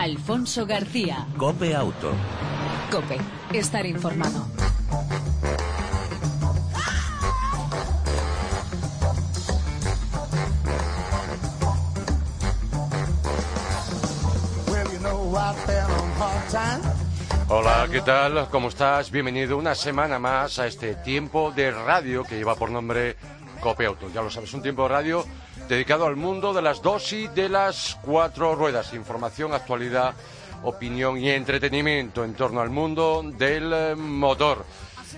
Alfonso García. Cope Auto. Cope, estar informado. Hola, ¿qué tal? ¿Cómo estás? Bienvenido una semana más a este tiempo de radio que lleva por nombre Cope Auto. Ya lo sabes, un tiempo de radio dedicado al mundo de las dos y de las cuatro ruedas. Información, actualidad, opinión y entretenimiento en torno al mundo del eh, motor.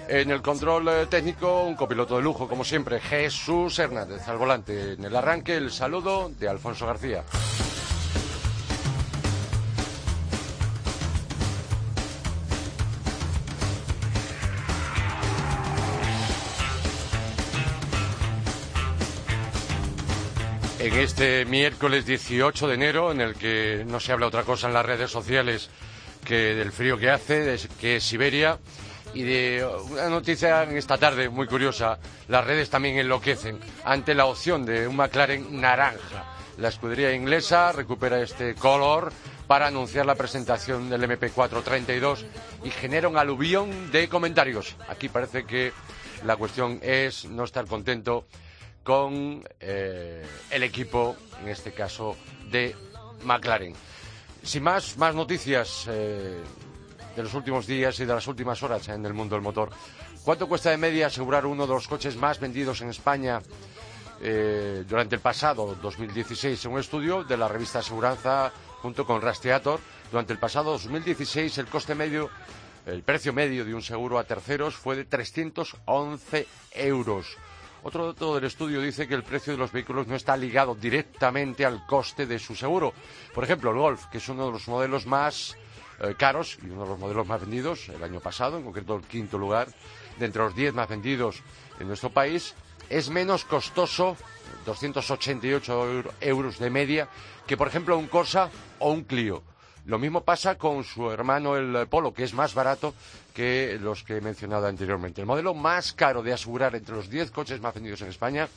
En el control eh, técnico, un copiloto de lujo, como siempre, Jesús Hernández. Al volante, en el arranque, el saludo de Alfonso García. En este miércoles 18 de enero, en el que no se habla otra cosa en las redes sociales que del frío que hace, que es Siberia, y de una noticia en esta tarde muy curiosa, las redes también enloquecen ante la opción de un McLaren naranja. La escudería inglesa recupera este color para anunciar la presentación del MP432 y genera un aluvión de comentarios. Aquí parece que la cuestión es no estar contento con eh, el equipo, en este caso, de McLaren. Sin más, más noticias eh, de los últimos días y de las últimas horas en el mundo del motor. ¿Cuánto cuesta de media asegurar uno de los coches más vendidos en España eh, durante el pasado 2016? Según un estudio de la revista Aseguranza junto con Rastreator, durante el pasado 2016 el coste medio, el precio medio de un seguro a terceros fue de 311 euros otro dato del estudio dice que el precio de los vehículos no está ligado directamente al coste de su seguro. Por ejemplo, el Golf, que es uno de los modelos más eh, caros y uno de los modelos más vendidos el año pasado, en concreto el quinto lugar, de entre los diez más vendidos en nuestro país, es menos costoso, 288 euros de media, que por ejemplo un Corsa o un Clio. Lo mismo pasa con su hermano el Polo, que es más barato que los que he mencionado anteriormente. El modelo más caro de asegurar entre los 10 coches más vendidos en España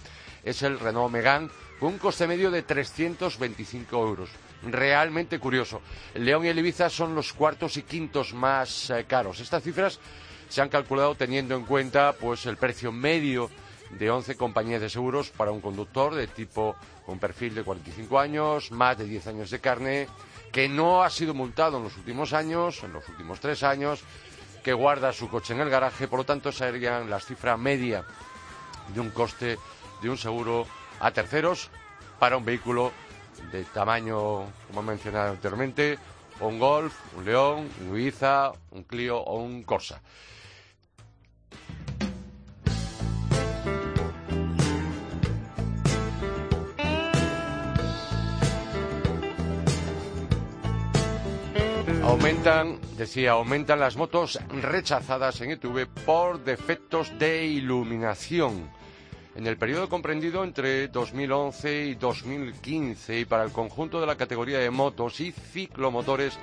es el Renault Megane, con un coste medio de 325 euros. Realmente curioso. León y el Ibiza son los cuartos y quintos más eh, caros. Estas cifras se han calculado teniendo en cuenta pues el precio medio de 11 compañías de seguros para un conductor de tipo con perfil de 45 años, más de 10 años de carne, que no ha sido multado en los últimos años, en los últimos tres años, que guarda su coche en el garaje, por lo tanto serían las cifras media de un coste de un seguro a terceros para un vehículo de tamaño, como he mencionado anteriormente, un Golf, un León, un Ibiza, un Clio o un Corsa. Aumentan, decía, aumentan las motos rechazadas en ETV por defectos de iluminación. En el periodo comprendido entre 2011 y 2015 y para el conjunto de la categoría de motos y ciclomotores,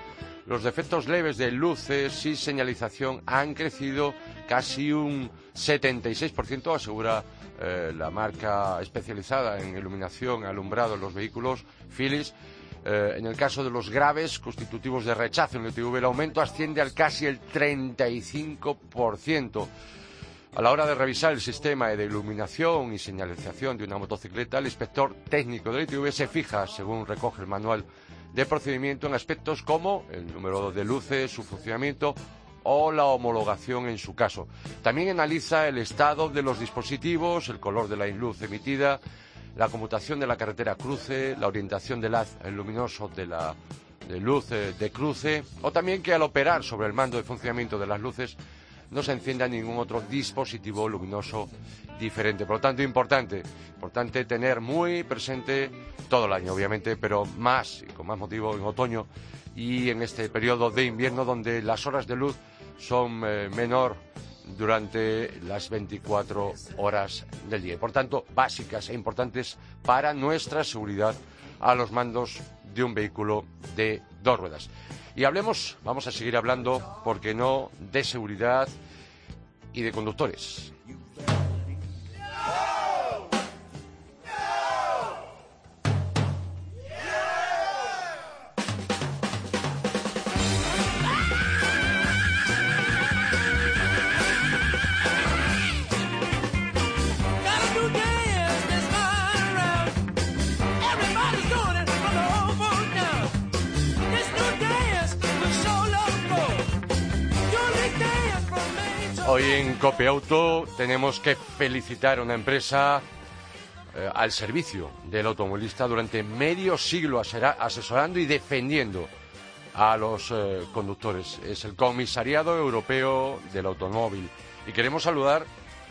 los defectos leves de luces y señalización han crecido casi un 76%, asegura eh, la marca especializada en iluminación alumbrado en los vehículos, Philips, eh, en el caso de los graves constitutivos de rechazo en el TV, el aumento asciende al casi el 35%. A la hora de revisar el sistema de iluminación y señalización de una motocicleta, el inspector técnico del ITV se fija, según recoge el manual de procedimiento, en aspectos como el número de luces, su funcionamiento o la homologación en su caso. También analiza el estado de los dispositivos, el color de la luz emitida, la conmutación de la carretera cruce, la orientación del haz luminoso de la de luz de cruce, o también que al operar sobre el mando de funcionamiento de las luces no se encienda ningún otro dispositivo luminoso diferente. Por lo tanto, importante, importante tener muy presente todo el año, obviamente, pero más y con más motivo en otoño y en este periodo de invierno donde las horas de luz son eh, menor durante las 24 horas del día. por tanto, básicas e importantes para nuestra seguridad a los mandos de un vehículo de dos ruedas. Y hablemos, vamos a seguir hablando, porque no, de seguridad y de conductores. Hoy en Cope Auto tenemos que felicitar a una empresa eh, al servicio del automovilista durante medio siglo asesorando y defendiendo a los eh, conductores. Es el Comisariado Europeo del Automóvil. Y queremos saludar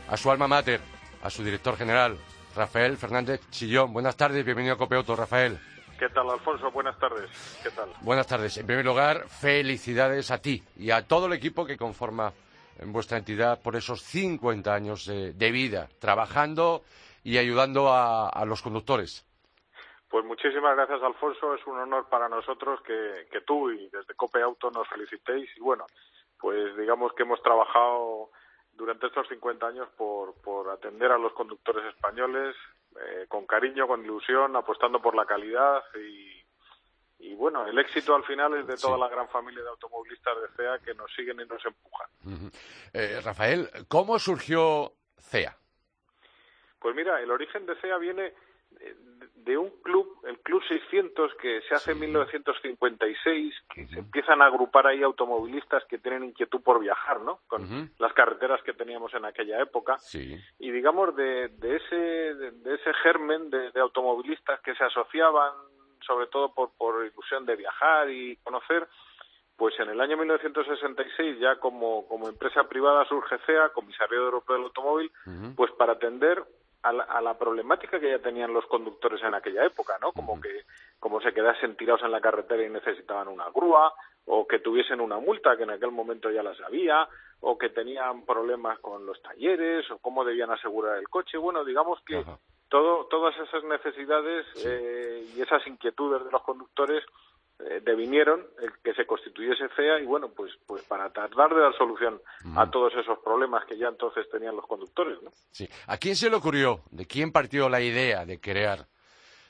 a su alma mater, a su director general, Rafael Fernández Chillón. Buenas tardes, bienvenido a Cope Auto, Rafael. ¿Qué tal, Alfonso? Buenas tardes. ¿Qué tal? Buenas tardes. En primer lugar, felicidades a ti y a todo el equipo que conforma en vuestra entidad por esos 50 años de, vida, trabajando y ayudando a, los conductores. Pues muchísimas gracias, Alfonso. Es un honor para nosotros que, que tú y desde Cope Auto nos felicitéis. Y bueno, pues digamos que hemos trabajado durante estos 50 años por, por atender a los conductores españoles eh, con cariño, con ilusión, apostando por la calidad y, y bueno, el éxito al final es de toda la gran familia de automovilistas de CEA que nos siguen y nos empujan. Eh, Rafael, ¿cómo surgió CEA? Pues mira, el origen de CEA viene de un club, el Club 600, que se hace en 1956, que se empiezan a agrupar ahí automovilistas que tienen inquietud por viajar, ¿no? Con las carreteras que teníamos en aquella época. Y digamos, de, de ese, de, ese germen de, automovilistas que se asociaban, sobre todo por, por ilusión de viajar y conocer, pues en el año 1966 ya como, como empresa privada surge CEA, Comisario Europeo del Automóvil, pues para atender a la, problemática que ya tenían los conductores en aquella época, ¿no? Como que como se quedasen tirados en la carretera y necesitaban una grúa, o que tuviesen una multa que en aquel momento ya las había, o que tenían problemas con los talleres, o cómo debían asegurar el coche. Bueno, digamos que todo, todas esas necesidades eh, y esas inquietudes de los conductores eh, devinieron el que se constituyese CEA y bueno, pues, pues para tratar de dar solución a todos esos problemas que ya entonces tenían los conductores. ¿no? Sí. ¿A quién se le ocurrió? ¿De quién partió la idea de crear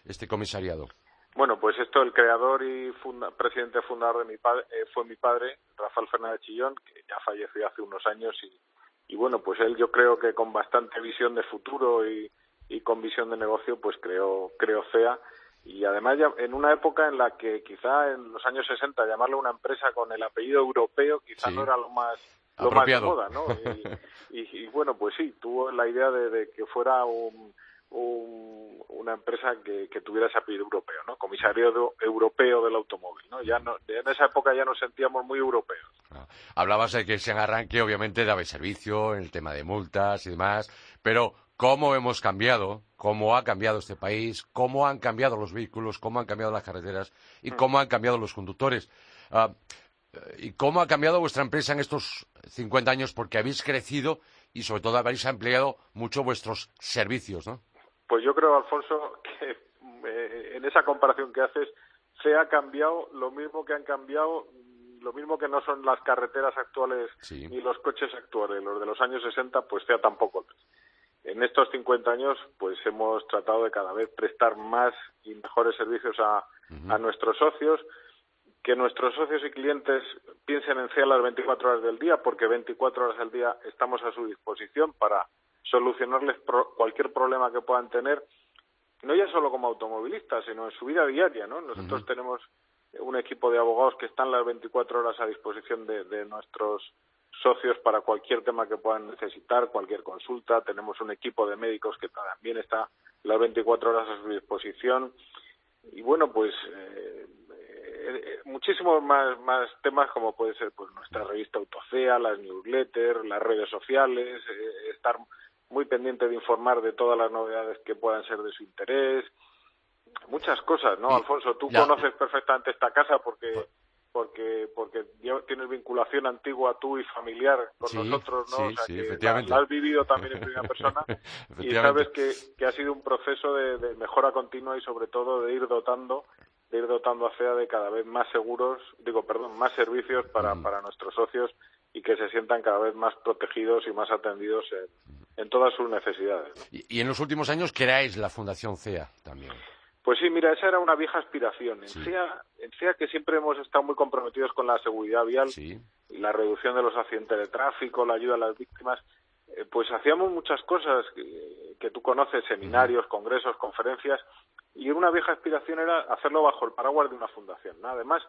este comisariado? Bueno, pues esto, el creador y presidente fundador de mi padre, eh, fue mi padre, Rafael Fernández Chillón, que ya falleció hace unos años y, y bueno, pues él yo creo que con bastante visión de futuro y, y con visión de negocio, pues creó, creó CEA y además ya en una época en la que quizá en los años 60 llamarle una empresa con el apellido europeo quizá no era lo más lo más de moda, ¿no? Y, bueno, pues sí, tuvo la idea de, que fuera un, una empresa que, tuviera ese apellido europeo, ¿no? Comisario Europeo del Automóvil, ¿no? Ya no, en esa época ya nos sentíamos muy europeos. Ah, hablabas de que ese arranque obviamente daba servicio en el tema de multas y demás, pero cómo hemos cambiado, cómo ha cambiado este país, cómo han cambiado los vehículos, cómo han cambiado las carreteras y mm. cómo han cambiado los conductores. Ah, ¿Y cómo ha cambiado vuestra empresa en estos 50 años? Porque habéis crecido y sobre todo habéis ampliado mucho vuestros servicios, ¿no? Pues yo creo, Alfonso, que eh, en esa comparación que haces, se ha cambiado lo mismo que han cambiado lo mismo que no son las carreteras actuales ni los coches actuales, los de los años 60, pues sea tampoco en estos 50 años, pues hemos tratado de cada vez prestar más y mejores servicios a, nuestros socios, que nuestros socios y clientes piensen en CEA las 24 horas del día, porque 24 horas del día estamos a su disposición para solucionarles cualquier problema que puedan tener, no ya solo como automovilistas, sino en su vida diaria, ¿no? Nosotros tenemos un equipo de abogados que están las 24 horas a disposición de nuestros socios para cualquier tema que puedan necesitar, cualquier consulta. Tenemos un equipo de médicos que también está las 24 horas a su disposición. Y bueno, pues eh, eh, muchísimos más, más temas como puede ser pues nuestra revista Autocea, las newsletters, las redes sociales, eh, estar muy pendiente de informar de todas las novedades que puedan ser de su interés. Muchas cosas, ¿no, Alfonso? Tú conoces perfectamente esta casa porque pues porque porque tienes vinculación antigua tú y familiar con nosotros, ¿no? o sea, que la, has vivido también en primera persona y sabes que, que ha sido un proceso de, mejora continua y sobre todo de ir dotando de ir dotando a CEA de cada vez más seguros, digo, perdón, más servicios para, mm. para nuestros socios y que se sientan cada vez más protegidos y más atendidos en, en todas sus necesidades. Y, y, en los últimos años creáis la Fundación CEA también. Pues sí, mira, esa era una vieja aspiración. En, CEA, en que siempre hemos estado muy comprometidos con la seguridad vial y la reducción de los accidentes de tráfico, la ayuda a las víctimas, eh, pues hacíamos muchas cosas que, tú conoces, seminarios, congresos, conferencias, y una vieja aspiración era hacerlo bajo el paraguas de una fundación. Además,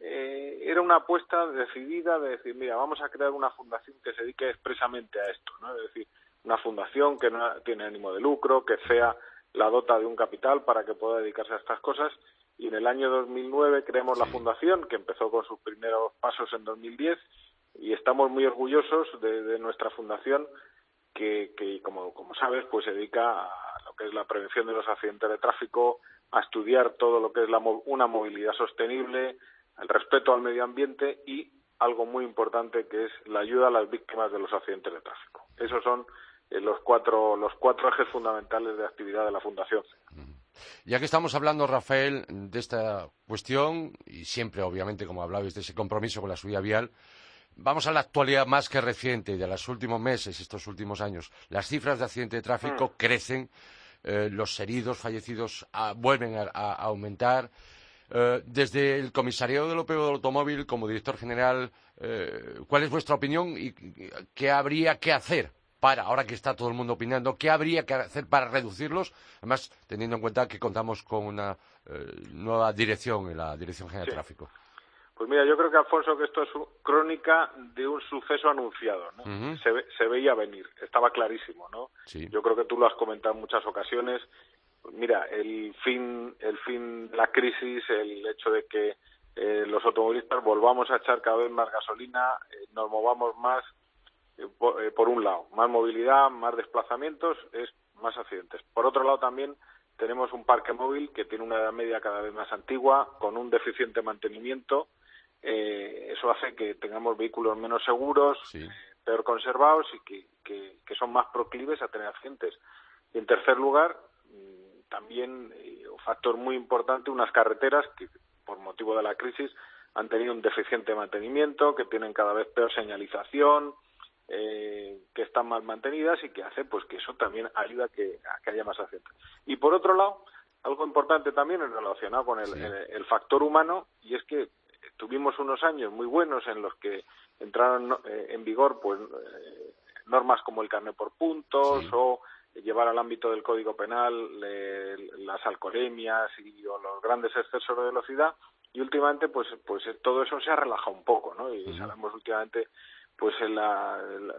eh, era una apuesta decidida de decir, mira, vamos a crear una fundación que se dedique expresamente a esto, ¿no? Es decir, una fundación que no tiene ánimo de lucro, que sea la dota de un capital para que pueda dedicarse a estas cosas. Y en el año 2009 creamos la fundación, que empezó con sus primeros pasos en 2010, y estamos muy orgullosos de, nuestra fundación, que, que como, como sabes, pues se dedica a lo que es la prevención de los accidentes de tráfico, a estudiar todo lo que es la, una movilidad sostenible, el respeto al medio ambiente y algo muy importante que es la ayuda a las víctimas de los accidentes de tráfico. Esos son los cuatro los cuatro ejes fundamentales de actividad de la Fundación. Ya que estamos hablando, Rafael, de esta cuestión, y siempre, obviamente, como hablabais, de ese compromiso con la seguridad vial, vamos a la actualidad más que reciente, de los últimos meses, estos últimos años. Las cifras de accidentes de tráfico mm. crecen, eh, los heridos, fallecidos ah, vuelven a aumentar. Eh, desde el Comisariado Europeo del Automóvil, como director general, eh, ¿cuál es vuestra opinión y qué habría que hacer para, ahora que está todo el mundo opinando, qué habría que hacer para reducirlos? Además, teniendo en cuenta que contamos con una eh, nueva dirección en la Dirección General de Tráfico. Pues mira, yo creo que Alfonso que esto es crónica de un suceso anunciado, ¿no? se, veía venir, estaba clarísimo, ¿no? Yo creo que tú lo has comentado en muchas ocasiones mira, el fin, el fin de la crisis, el hecho de que eh, los automovilistas volvamos a echar cada vez más gasolina, eh, nos movamos más, eh, por, un lado, más movilidad, más desplazamientos, es más accidentes. Por otro lado, también tenemos un parque móvil que tiene una edad media cada vez más antigua, con un deficiente mantenimiento. eso hace que tengamos vehículos menos seguros, peor conservados y que, que, que son más proclives a tener accidentes. Y en tercer lugar, también eh, un factor muy importante unas carreteras que por motivo de la crisis han tenido un deficiente mantenimiento, que tienen cada vez peor señalización, eh, que están mal mantenidas y que hace pues que eso también ayuda a que, haya más accidentes. Y por otro lado, algo importante también relacionado con el, factor humano y es que tuvimos unos años muy buenos en los que entraron eh, en vigor pues normas como el carnet por puntos o llevar al ámbito del Código Penal las alcoholemias y o los grandes excesos de velocidad y últimamente pues pues todo eso se ha relajado un poco, ¿no? Y sabemos últimamente pues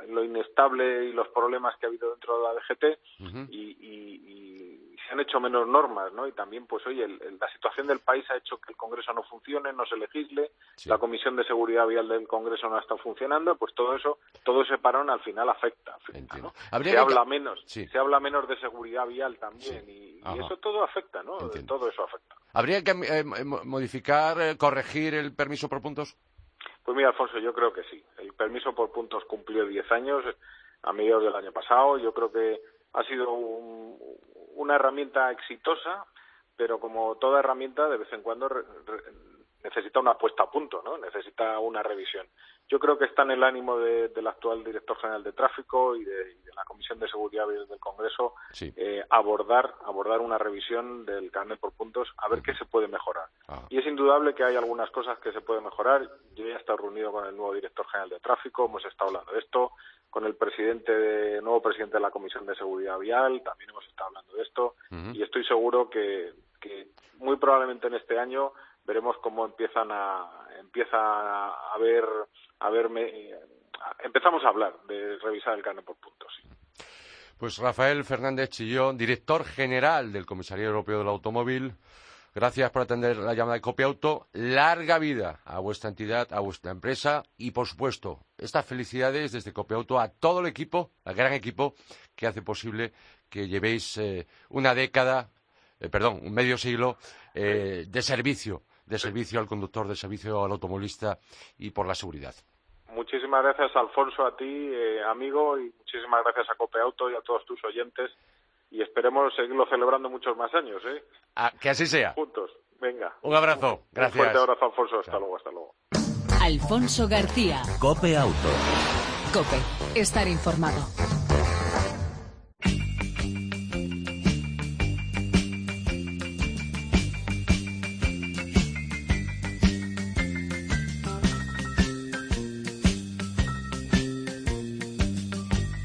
lo inestable y los problemas que ha habido dentro de la DGT y, se han hecho menos normas, ¿no? Y también, pues oye, la situación del país ha hecho que el Congreso no funcione, no se legisle, la Comisión de Seguridad Vial del Congreso no ha estado funcionando, pues todo eso, todo ese parón al final afecta. ¿no? Se habla menos, se habla menos de seguridad vial también y, eso todo afecta, ¿no? Todo eso afecta. ¿Habría que eh, modificar, eh, corregir el permiso por puntos? Pues mira, Alfonso, yo creo que sí. El permiso por puntos cumplió 10 años a mediados del año pasado. Yo creo que ha sido una herramienta exitosa, pero como toda herramienta, de vez en cuando necesita una puesta a punto, ¿no? Necesita una revisión. Yo creo que está en el ánimo del actual director general de tráfico y de, la Comisión de Seguridad del Congreso eh, abordar abordar una revisión del carnet por puntos a ver qué se puede mejorar. Ah. Y es indudable que hay algunas cosas que se pueden mejorar. Yo ya he estado reunido con el nuevo director general de tráfico, hemos estado hablando de esto, con el presidente nuevo presidente de la Comisión de Seguridad Vial, también hemos estado hablando de esto y estoy seguro que, que muy probablemente en este año veremos cómo empiezan a empieza a ver a ver empezamos a hablar de revisar el carnet por puntos. Pues Rafael Fernández Chillón, director general del Comisario Europeo del Automóvil. Gracias por atender la llamada de Copia Auto. Larga vida a vuestra entidad, a vuestra empresa y, por supuesto, estas felicidades desde Copia Auto a todo el equipo, al gran equipo que hace posible que llevéis eh, una década, eh, perdón, un medio siglo eh, de servicio de servicio al conductor, de servicio al automovilista y por la seguridad. Muchísimas gracias, Alfonso, a ti, eh, amigo, y muchísimas gracias a Cope Auto y a todos tus oyentes. Y esperemos seguirlo celebrando muchos más años, ¿eh? Ah, que así sea. Juntos. Venga. Un abrazo. Gracias. Un fuerte abrazo, Alfonso. Hasta luego, hasta luego. Alfonso García. Cope Auto. Cope. Estar informado.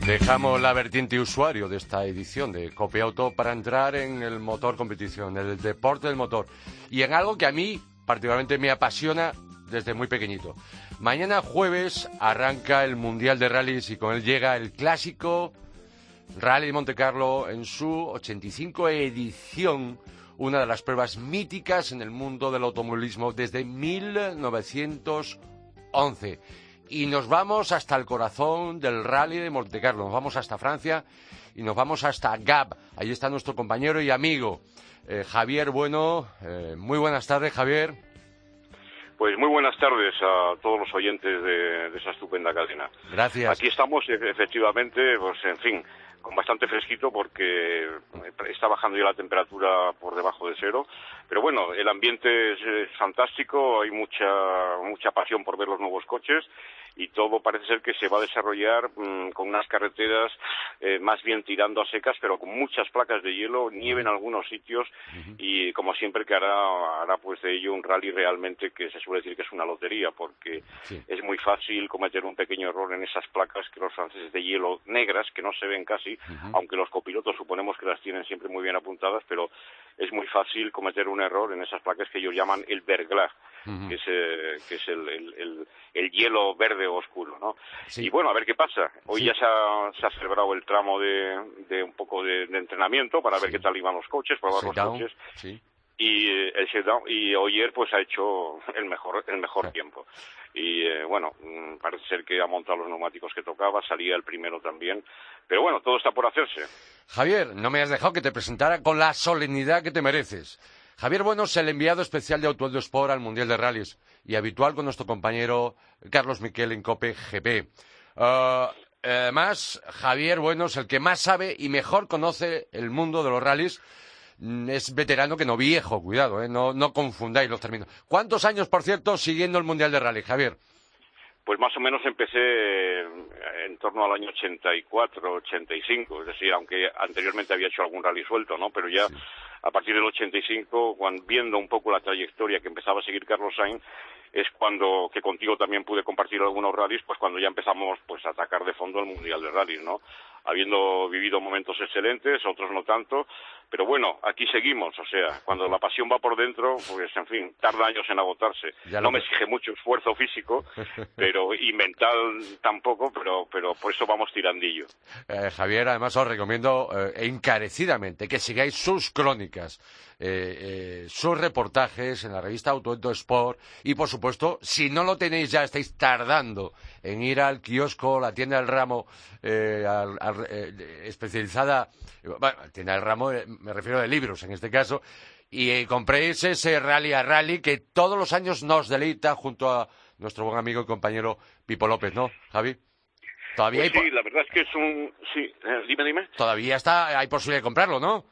Dejamos la vertiente usuario de esta edición de Copia Auto para entrar en el motor competición, el deporte del motor. Y en algo que a mí particularmente me apasiona desde muy pequeñito. Mañana jueves arranca el Mundial de Rallys y con él llega el clásico Rally de Monte Carlo en su 85 edición, una de las pruebas míticas en el mundo del automovilismo desde 1911. Y nos vamos hasta el corazón del Rally de Monte Carlo, nos vamos hasta Francia y nos vamos hasta Gap. Ahí está nuestro compañero y amigo eh, Javier Bueno. Eh, muy buenas tardes, Javier. Pues muy buenas tardes a todos los oyentes de, de esa estupenda cadena. Gracias. Aquí estamos, efectivamente, pues en fin, con bastante fresquito porque está bajando ya la temperatura por debajo de cero. Pero bueno, el ambiente es, fantástico, hay mucha, mucha pasión por ver los nuevos coches y todo parece ser que se va a desarrollar mm, con unas carreteras eh, más bien tirando a secas, pero con muchas placas de hielo, nieve en algunos sitios y como siempre que hará, hará pues de ello un rally realmente que se suele decir que es una lotería porque es muy fácil cometer un pequeño error en esas placas que los franceses de hielo negras que no se ven casi, aunque los copilotos suponemos que las tienen siempre muy bien apuntadas, pero es muy fácil cometer un error en esas placas que ellos llaman el verglas que es, eh, que es el, el, el, hielo verde oscuro, ¿no? Y bueno, a ver qué pasa. Hoy ya se ha, se ha, celebrado el tramo de, de un poco de, entrenamiento para ver qué tal iban los coches, probar los coches. Y eh, el shutdown, y ayer pues ha hecho el mejor, el mejor tiempo. Y eh, bueno, mm, parece ser que ha montado los neumáticos que tocaba, salía el primero también. Pero bueno, todo está por hacerse. Javier, no me has dejado que te presentara con la solemnidad que te mereces. Javier Bueno es el enviado especial de Auto Sport al Mundial de Rallys y habitual con nuestro compañero Carlos Miquel en COPE GP. Ah, además, Javier Bueno es el que más sabe y mejor conoce el mundo de los rallies. Mm, es veterano que no viejo, cuidado, ¿eh? no, no confundáis los términos. ¿Cuántos años, por cierto, siguiendo el Mundial de Rally, Javier? Pues más o menos empecé en torno al año 84, 85, es decir, aunque anteriormente había hecho algún rally suelto, ¿no? Pero ya a partir del 85, cuando, viendo un poco la trayectoria que empezaba a seguir Carlos Sainz, es cuando, que contigo también pude compartir algunos rallies, pues cuando ya empezamos pues a atacar de fondo el Mundial de Rallys, ¿no? Habiendo vivido momentos excelentes, otros no tanto, pero bueno, aquí seguimos, o sea, cuando la pasión va por dentro, pues en fin, tarda años en agotarse. no me exige mucho esfuerzo físico, pero y mental tampoco, pero, pero por eso vamos tirandillo. Eh, Javier, además os recomiendo eh, encarecidamente que sigáis sus crónicas eh, eh, sus reportajes en la revista Autoento Sport y, por supuesto, si no lo tenéis ya, estáis tardando en ir al kiosco, la tienda del ramo eh, especializada, bueno, tienda del ramo, me refiero de libros en este caso, y compréis ese Rally a Rally que todos los años nos deleita junto a nuestro buen amigo y compañero Pipo López, ¿no, Javi? Todavía pues sí, la verdad es que es un... Sí, dime, dime. Todavía está, hay posibilidad de comprarlo, ¿no?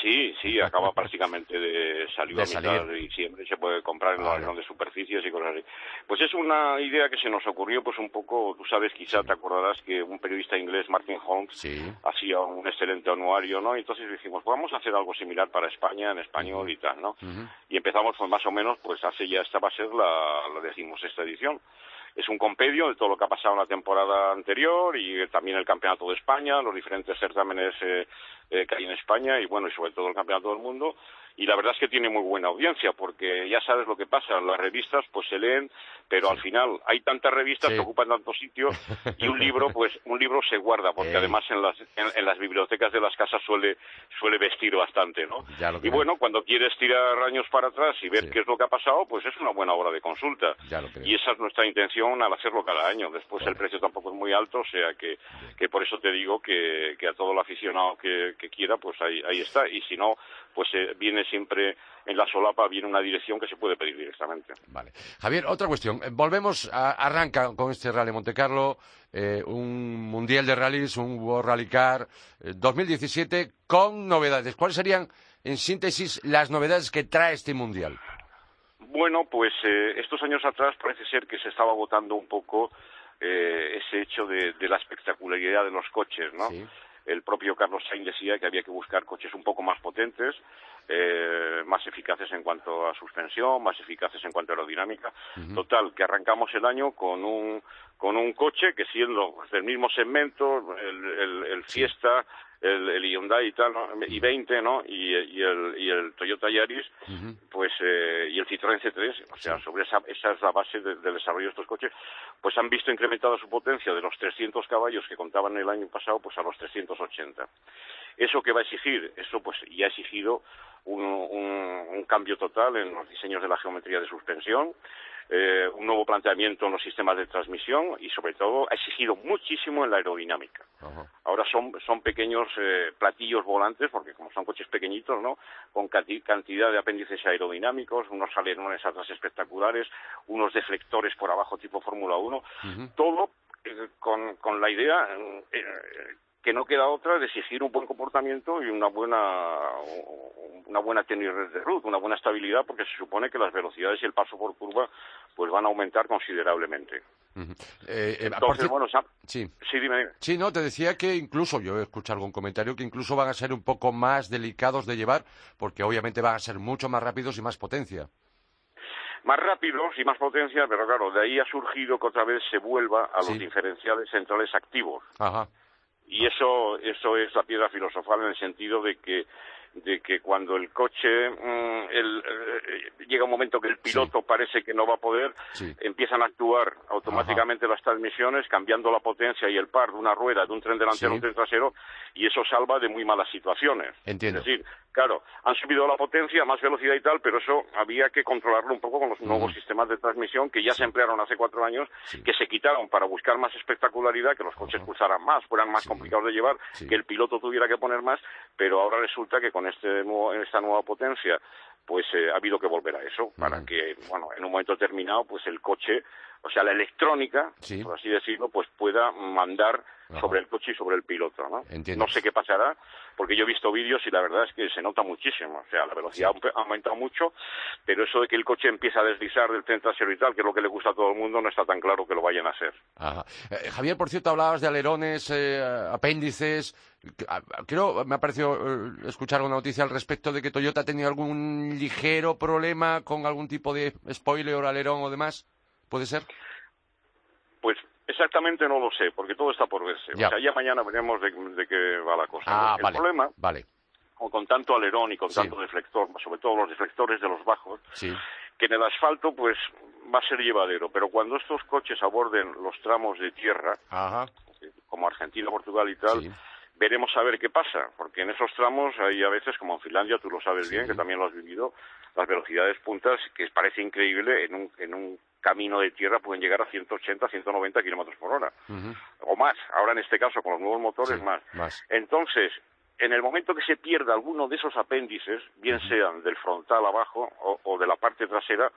Sí, sí, acaba prácticamente de salir a mitad de diciembre, se puede comprar en las grandes superficies y cosas así. Pues es una idea que se nos ocurrió, pues un poco, tú sabes, quizá te acordarás que un periodista inglés, Martin Holmes, hacía un excelente anuario, ¿no? Y entonces dijimos, pues vamos a hacer algo similar para España, en español y tal, ¿no? Y empezamos, pues más o menos, pues hace ya, esta va a ser la, la decimos esta edición es un compendio de todo lo que ha pasado en la temporada anterior y también el Campeonato de España, los diferentes certámenes eh, eh, que hay en España y bueno, y sobre todo el Campeonato del Mundo y la verdad es que tiene muy buena audiencia porque ya sabes lo que pasa, las revistas pues se leen, pero al final hay tantas revistas que ocupan tantos sitios y un libro pues un libro se guarda porque además en las en, las bibliotecas de las casas suele suele vestir bastante, ¿no? Y bueno, cuando quieres tirar años para atrás y ver qué es lo que ha pasado, pues es una buena hora de consulta. Y esa es nuestra intención al hacerlo cada año. Después el precio tampoco es muy alto, o sea que, que por eso te digo que, que a todo el aficionado que, que quiera, pues ahí, ahí está. Y si no, pues eh, viene siempre en la solapa, viene una dirección que se puede pedir directamente. Vale. Javier, otra cuestión. Eh, volvemos, a, arranca con este Rally Monte Carlo, eh, un Mundial de Rallys, un World Rally Car 2017 con novedades. ¿Cuáles serían, en síntesis, las novedades que trae este Mundial? Bueno, pues estos años atrás parece ser que se estaba agotando un poco ese hecho de, de, la espectacularidad de los coches, ¿no? Sí el propio Carlos Sainz decía que había que buscar coches un poco más potentes, eh, más eficaces en cuanto a suspensión, más eficaces en cuanto a aerodinámica. Total, que arrancamos el año con un, con un coche que siendo del mismo segmento, el, el, Fiesta, el, Hyundai y tal, y 20, ¿no? Y, el, y el Toyota Yaris, pues, eh, y el Citroën C3, o sea, sobre esa, esa es la base del desarrollo de estos coches, pues han visto incrementada su potencia de los 300 caballos que contaban el año pasado, pues a los 380. ¿Eso que va a exigir? Eso, pues, ya ha exigido un, un cambio total en los diseños de la geometría de suspensión, eh, un nuevo planteamiento en los sistemas de transmisión y sobre todo ha exigido muchísimo en la aerodinámica. Ahora son, son pequeños eh, platillos volantes, porque como son coches pequeñitos, ¿no? Con cantidad de apéndices aerodinámicos, unos alerones atrás espectaculares, unos deflectores por abajo tipo Fórmula 1, todo eh, con, con, la idea que no queda otra de exigir un buen comportamiento y una buena una buena tenis de ruta, una buena estabilidad, porque se supone que las velocidades y el paso por curva pues van a aumentar considerablemente. Eh, eh, Entonces, bueno, sí. sí, dime, Sí, no, te decía que incluso, yo he escuchado algún comentario, que incluso van a ser un poco más delicados de llevar, porque obviamente van a ser mucho más rápidos y más potencia más rápidos y más potencia, pero claro, de ahí ha surgido que otra vez se vuelva a los diferenciales centrales activos. Ajá. Y eso, eso es la piedra filosofal en el sentido de que de que cuando el coche mm, eh, llega un momento que el piloto parece que no va a poder, empiezan a actuar automáticamente las transmisiones, cambiando la potencia y el par de una rueda, de un tren delantero a un tren trasero, y eso salva de muy malas situaciones. Entiendo. Es decir, claro, han subido la potencia, más velocidad y tal, pero eso había que controlarlo un poco con los nuevos sistemas de transmisión que ya se emplearon hace cuatro años, que se quitaron para buscar más espectacularidad, que los coches pulsaran más, fueran más complicados de llevar, que el piloto tuviera que poner más, pero ahora resulta que con este esta nueva potencia, pues eh, ha habido que volver a eso, para que, bueno, en un momento determinado, pues el coche, o sea, la electrónica, por así decirlo, pues pueda mandar sobre el coche y sobre el piloto, ¿no? No sé qué pasará, porque yo he visto vídeos y la verdad es que se nota muchísimo. O sea, la velocidad ha aumentado mucho, pero eso de que el coche empieza a deslizar del tren trasero y tal, que es lo que le gusta a todo el mundo, no está tan claro que lo vayan a hacer. Eh, Javier, por cierto, hablabas de alerones, eh, apéndices. Creo, me ha parecido eh, escuchar una noticia al respecto de que Toyota ha tenido algún ligero problema con algún tipo de spoiler o alerón o demás. ¿Puede ser? Pues Exactamente no lo sé, porque todo está por verse. Ya. O sea, ya mañana veremos de, qué va la cosa. Ah, el vale, problema, vale. con tanto alerón y con tanto deflector, sobre todo los deflectores de los bajos, que en el asfalto pues va a ser llevadero, pero cuando estos coches aborden los tramos de tierra, como Argentina, Portugal y tal, veremos a ver qué pasa, porque en esos tramos hay a veces, como en Finlandia, tú lo sabes bien, que también lo has vivido, las velocidades puntas, que parece increíble, en un, en un camino de tierra pueden llegar a 180, 190 kilómetros por hora, o más. Ahora, en este caso, con los nuevos motores, más. Entonces, en el momento que se pierda alguno de esos apéndices, bien sean del frontal abajo o, de la parte trasera,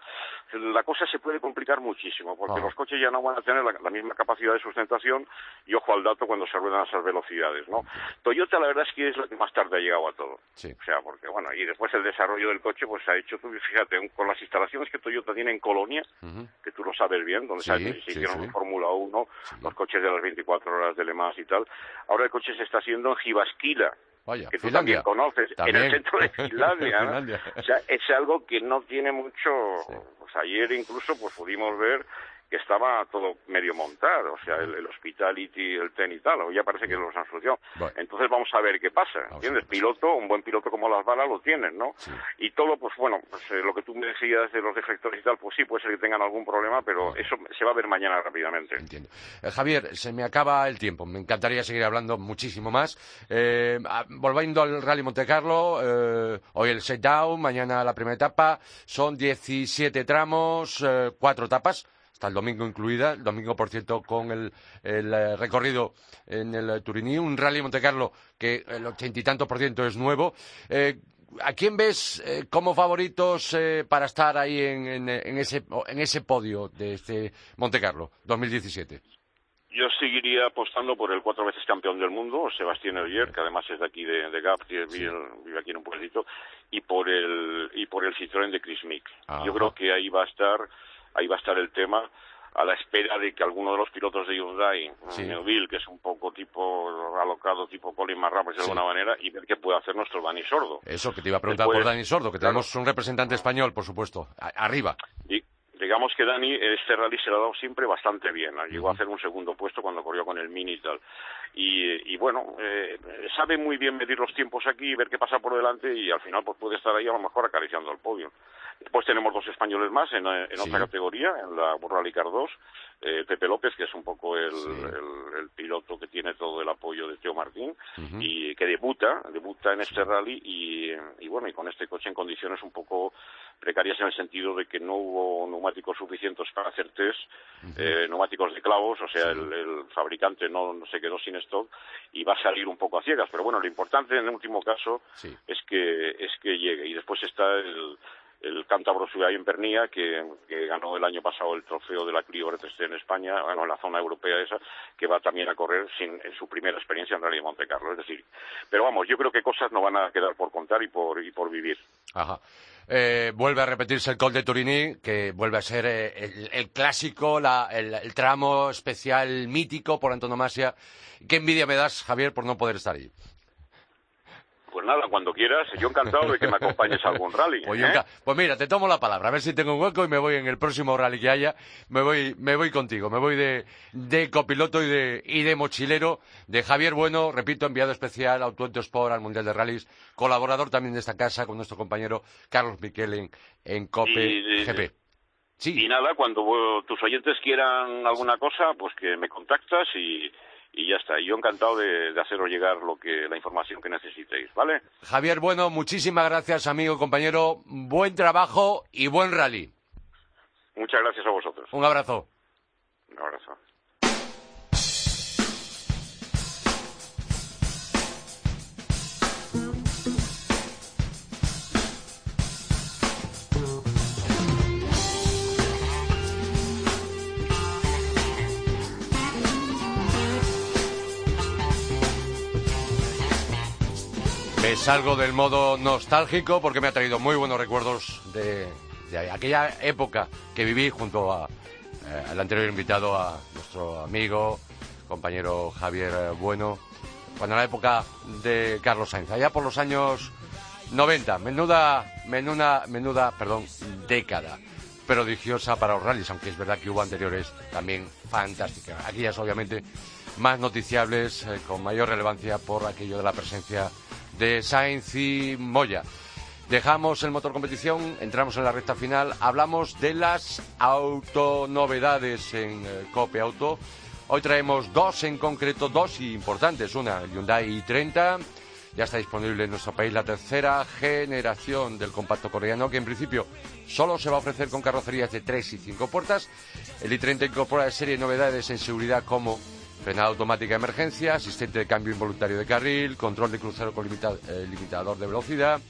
la cosa se puede complicar muchísimo, porque los coches ya no van a tener la, misma capacidad de sustentación y ojo al dato cuando se ruedan a esas velocidades, ¿no? Toyota la verdad es que es la que más tarde ha llegado a todo. O sea, porque bueno, y después el desarrollo del coche pues se ha hecho, fíjate, con las instalaciones que Toyota tiene en Colonia, que tú lo sabes bien, donde se, hicieron Fórmula 1, los coches de las 24 horas de Le Mans y tal, ahora el coche se está haciendo en Gibasquila, que tú también conoces, en el centro de Finlandia. O sea, es algo que no tiene mucho... Pues ayer incluso pues pudimos ver que estaba todo medio montado, o sea, el, hospitality, el ten y tal, ya parece que los han solucionado. Entonces vamos a ver qué pasa, ¿entiendes? Piloto, un buen piloto como las balas lo tienen, ¿no? Y todo, pues bueno, pues eh, lo que tú me decías de los deflectores y tal, pues sí, puede ser que tengan algún problema, pero eso se va a ver mañana rápidamente. Entiendo. Eh, Javier, se me acaba el tiempo, me encantaría seguir hablando muchísimo más. Eh, volviendo al Rally Monte Carlo, eh, hoy el set down, mañana la primera etapa, son 17 tramos, cuatro etapas el domingo incluida, el domingo, por cierto, con el, eh, recorrido en el Turiní, un rally Monte Carlo que el ochenta y tanto por ciento es nuevo. Eh, ¿A quién ves eh, como favoritos para estar ahí en, ese, en ese podio de este Monte Carlo 2017? Yo seguiría apostando por el cuatro veces campeón del mundo, Sebastián Ogier, que además es de aquí de, de Gap, vive, aquí en un pueblito, y por el, y por el Citroën de Chris Mick. Yo creo que ahí va a estar ahí va a estar el tema a la espera de que alguno de los pilotos de Hyundai, sí. Neuville, que es un poco tipo alocado, tipo Colin McRae, de alguna manera, y ver qué puede hacer nuestro Dani Sordo. Eso, que te iba a preguntar por Dani Sordo, que tenemos un representante español, por supuesto, arriba. Y, digamos que Dani este rally se lo ha dado siempre bastante bien. Llegó a hacer un segundo puesto cuando corrió con el Mini y tal. Y, bueno, eh, sabe muy bien medir los tiempos aquí y ver qué pasa por delante y al final pues puede estar ahí a lo mejor acariciando el podio. Después tenemos dos españoles más en, otra categoría, en la World Rally Car 2. Eh, Pepe López, que es un poco el, piloto que tiene todo el apoyo de Teo Martín y que debuta, debuta en este rally y, bueno, y con este coche en condiciones un poco precarias en el sentido de que no hubo neumáticos suficientes para hacer test, eh, neumáticos de clavos, o sea, el, fabricante no, se quedó sin stock y va a salir un poco a ciegas. Pero bueno, lo importante en el último caso es que es que llegue y después está el el cántabro Ciudad en Pernía, que, ganó el año pasado el trofeo de la Clio en España, bueno, en la zona europea esa, que va también a correr sin, en su primera experiencia en Rally de Monte Carlo. Es decir, pero vamos, yo creo que cosas no van a quedar por contar y por, y por vivir. Ajá. Eh, vuelve a repetirse el Col de Turini, que vuelve a ser eh, el, clásico, el, tramo especial mítico por antonomasia. ¿Qué envidia me das, Javier, por no poder estar ahí? Pues nada, cuando quieras, yo encantado de que me acompañes a algún rally. Pues, ¿eh? pues, mira, te tomo la palabra, a ver si tengo un hueco y me voy en el próximo rally que haya, me voy, me voy contigo, me voy de, de copiloto y de, y de mochilero de Javier Bueno, repito, enviado especial a Auto Sport, al Mundial de Rallys, colaborador también de esta casa con nuestro compañero Carlos Miquel en, COPE GP. Sí. Y nada, cuando tus oyentes quieran alguna cosa, pues que me contactas y, y ya está. Yo encantado de, haceros llegar lo que, la información que necesitéis, ¿vale? Javier, bueno, muchísimas gracias, amigo, compañero. Buen trabajo y buen rally. Muchas gracias a vosotros. Un abrazo. Un abrazo. Salgo del modo nostálgico porque me ha traído muy buenos recuerdos de, aquella época que viví junto a, eh, al anterior invitado, a nuestro amigo, compañero Javier Bueno, cuando la época de Carlos Sainz, allá por los años 90, menuda, menuda, menuda, perdón, década prodigiosa para los rallies, aunque es verdad que hubo anteriores también fantásticas. Aquellas obviamente más noticiables, eh, con mayor relevancia por aquello de la presencia de Sainz y Moya. Dejamos el motor competición, entramos en la recta final, hablamos de las autonovedades en eh, Cope Auto. Hoy traemos dos en concreto, dos importantes. Una, Hyundai i30, ya está disponible en nuestro país la tercera generación del compacto coreano, que en principio solo se va a ofrecer con carrocerías de 3 y 5 puertas. El i30 incorpora serie de novedades en seguridad como frenada automática de emergencia, asistente de cambio involuntario de carril, control de crucero con eh, limitador de velocidad,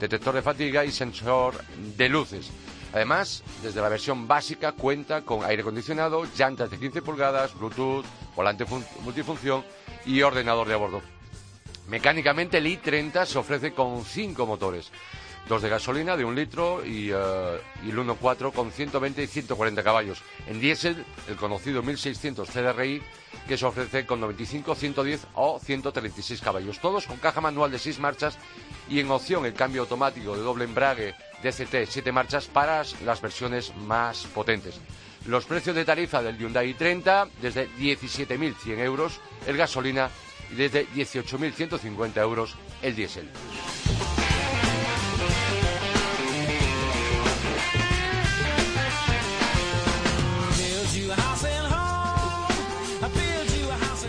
detector de fatiga y sensor de luces. Además, desde la versión básica cuenta con aire acondicionado, llantas de 15 pulgadas, Bluetooth, volante multifunción y ordenador de a bordo. Mecánicamente el i30 se ofrece con cinco motores, dos de gasolina de un litro y, uh, y el 1.4 con 120 y 140 caballos. En diésel, el conocido 1600 CDRI que se ofrece con 95, 110 o 136 caballos, todos con caja manual de 6 marchas y en opción el cambio automático de doble embrague DCT 7 marchas para las versiones más potentes. Los precios de tarifa del Hyundai 30 desde 17.100 euros el gasolina y desde 18.150 euros el diésel.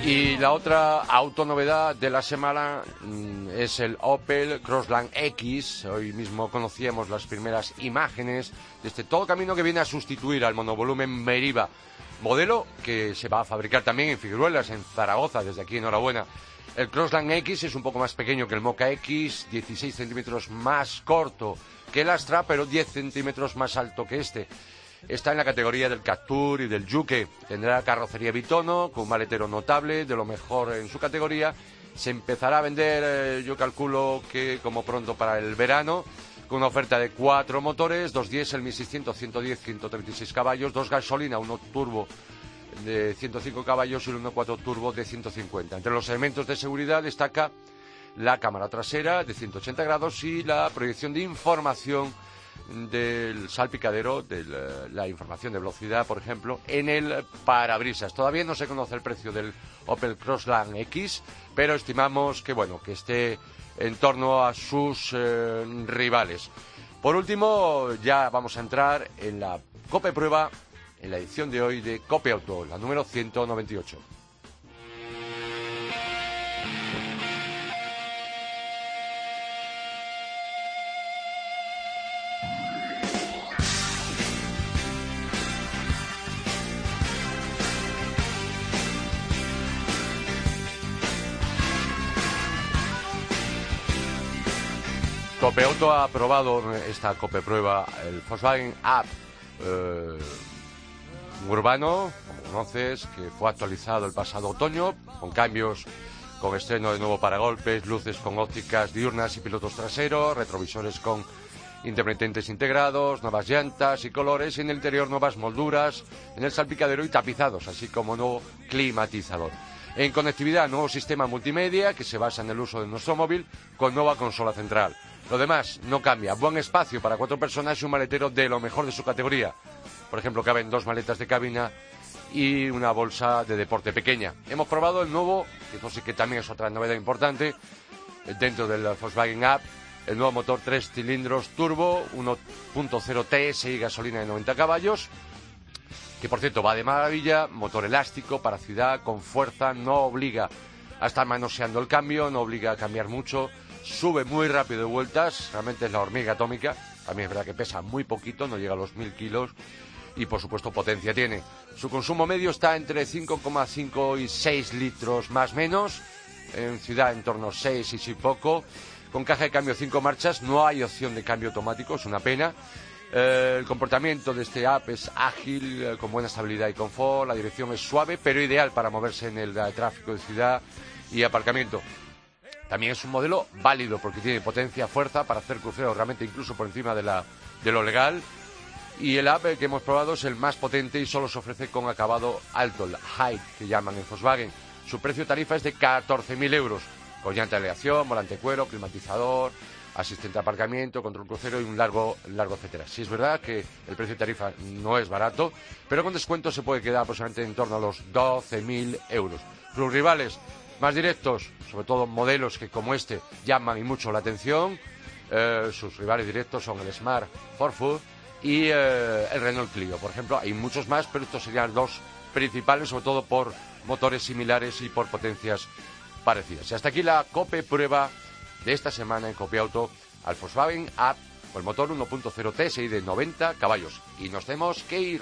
Y la otra autonovedad de la semana mm, es el Opel Crossland X. Hoy mismo conocíamos las primeras imágenes de este todo camino que viene a sustituir al monovolumen Meriva. Modelo que se va a fabricar también en Figueruelas, en Zaragoza, desde aquí enhorabuena. El Crossland X es un poco más pequeño que el Mocha X, 16 centímetros más corto que el Astra, pero 10 centímetros más alto que este está en la categoría del Captur y del Yuke. Tendrá carrocería bitono, con un maletero notable, de lo mejor en su categoría. Se empezará a vender, eh, yo calculo que como pronto para el verano, con una oferta de cuatro motores, dos diésel, 1600, 110, 136 caballos, dos gasolina, uno turbo de 105 caballos y uno 4 turbo de 150. Entre los elementos de seguridad destaca la cámara trasera de 180 grados y la proyección de información del salpicadero, de la, información de velocidad, por ejemplo, en el parabrisas. Todavía no se conoce el precio del Opel Crossland X, pero estimamos que bueno, que esté en torno a sus eh, rivales. Por último, ya vamos a entrar en la Cope Prueba, en la edición de hoy de Cope Auto, la número 198. Cope Auto ha aprobado esta Cope Prueba el Volkswagen App eh, urbano, como conoces, que fue actualizado el pasado otoño con cambios con estreno de nuevo paragolpes, luces con ópticas diurnas y pilotos traseros, retrovisores con intermitentes integrados, nuevas llantas y colores, y en el interior nuevas molduras en el salpicadero y tapizados, así como nuevo climatizador. En conectividad, nuevo sistema multimedia que se basa en el uso de nuestro móvil con nueva consola central. Lo demás no cambia. Buen espacio para cuatro personas y un maletero de lo mejor de su categoría. Por ejemplo, caben dos maletas de cabina y una bolsa de deporte pequeña. Hemos probado el nuevo, que eso sí que también es otra novedad importante, dentro del Volkswagen App, el nuevo motor 3 cilindros turbo, 1.0 TSI gasolina de 90 caballos, que por cierto va de maravilla, motor elástico para ciudad, con fuerza, no obliga a estar manoseando el cambio, no obliga a cambiar mucho sube muy rápido de vueltas, realmente es la hormiga atómica, también es verdad que pesa muy poquito, no llega a los mil kilos y por supuesto potencia tiene. Su consumo medio está entre 5,5 y 6 litros más menos, en ciudad en torno a 6 y si poco. Con caja de cambio 5 marchas no hay opción de cambio automático, es una pena. Eh, el comportamiento de este app es ágil, eh, con buena estabilidad y confort. La dirección es suave, pero ideal para moverse en el tráfico de ciudad y aparcamiento. También es un modelo válido porque tiene potencia, fuerza para hacer cruceros realmente incluso por encima de, la, de lo legal. Y el app que hemos probado es el más potente y solo se ofrece con acabado alto, el High, que llaman en Volkswagen. Su precio tarifa es de 14.000 euros, con llanta de aleación, volante cuero, climatizador, asistente de aparcamiento, control crucero y un largo, largo etcétera. Sí es verdad que el precio de tarifa no es barato, pero con descuento se puede quedar aproximadamente en torno a los 12.000 euros. Sus rivales, más directos, sobre todo modelos que como este llaman y mucho la atención. Eh, sus rivales directos son el Smart Forfood y eh, el Renault Clio. Por ejemplo, hay muchos más, pero estos serían los principales, sobre todo por motores similares y por potencias parecidas. Y hasta aquí la COPE prueba de esta semana en Cope Auto al Volkswagen App con el motor 1.0 TSI de 90 caballos. Y nos tenemos que ir.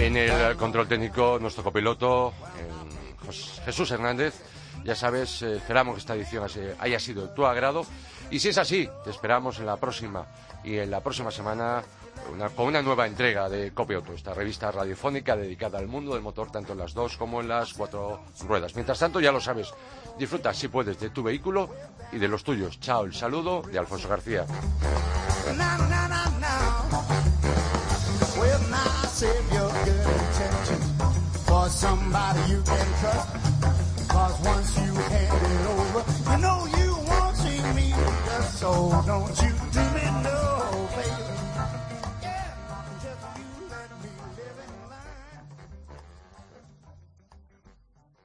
En el control técnico, nuestro copiloto, Jesús Hernández. Ya sabes, eh, esperamos que esta edición haya sido de tu agrado. Y si es así, te esperamos en la próxima y en la próxima semana con una nueva entrega de Copioto, esta revista radiofónica dedicada al mundo del motor, tanto en las dos como en las cuatro ruedas. Mientras tanto, ya lo sabes, disfruta si puedes de tu vehículo y de los tuyos. Chao, el saludo de Alfonso García. For somebody you can trust. Cause once you hand it over, you know you won't see me so don't you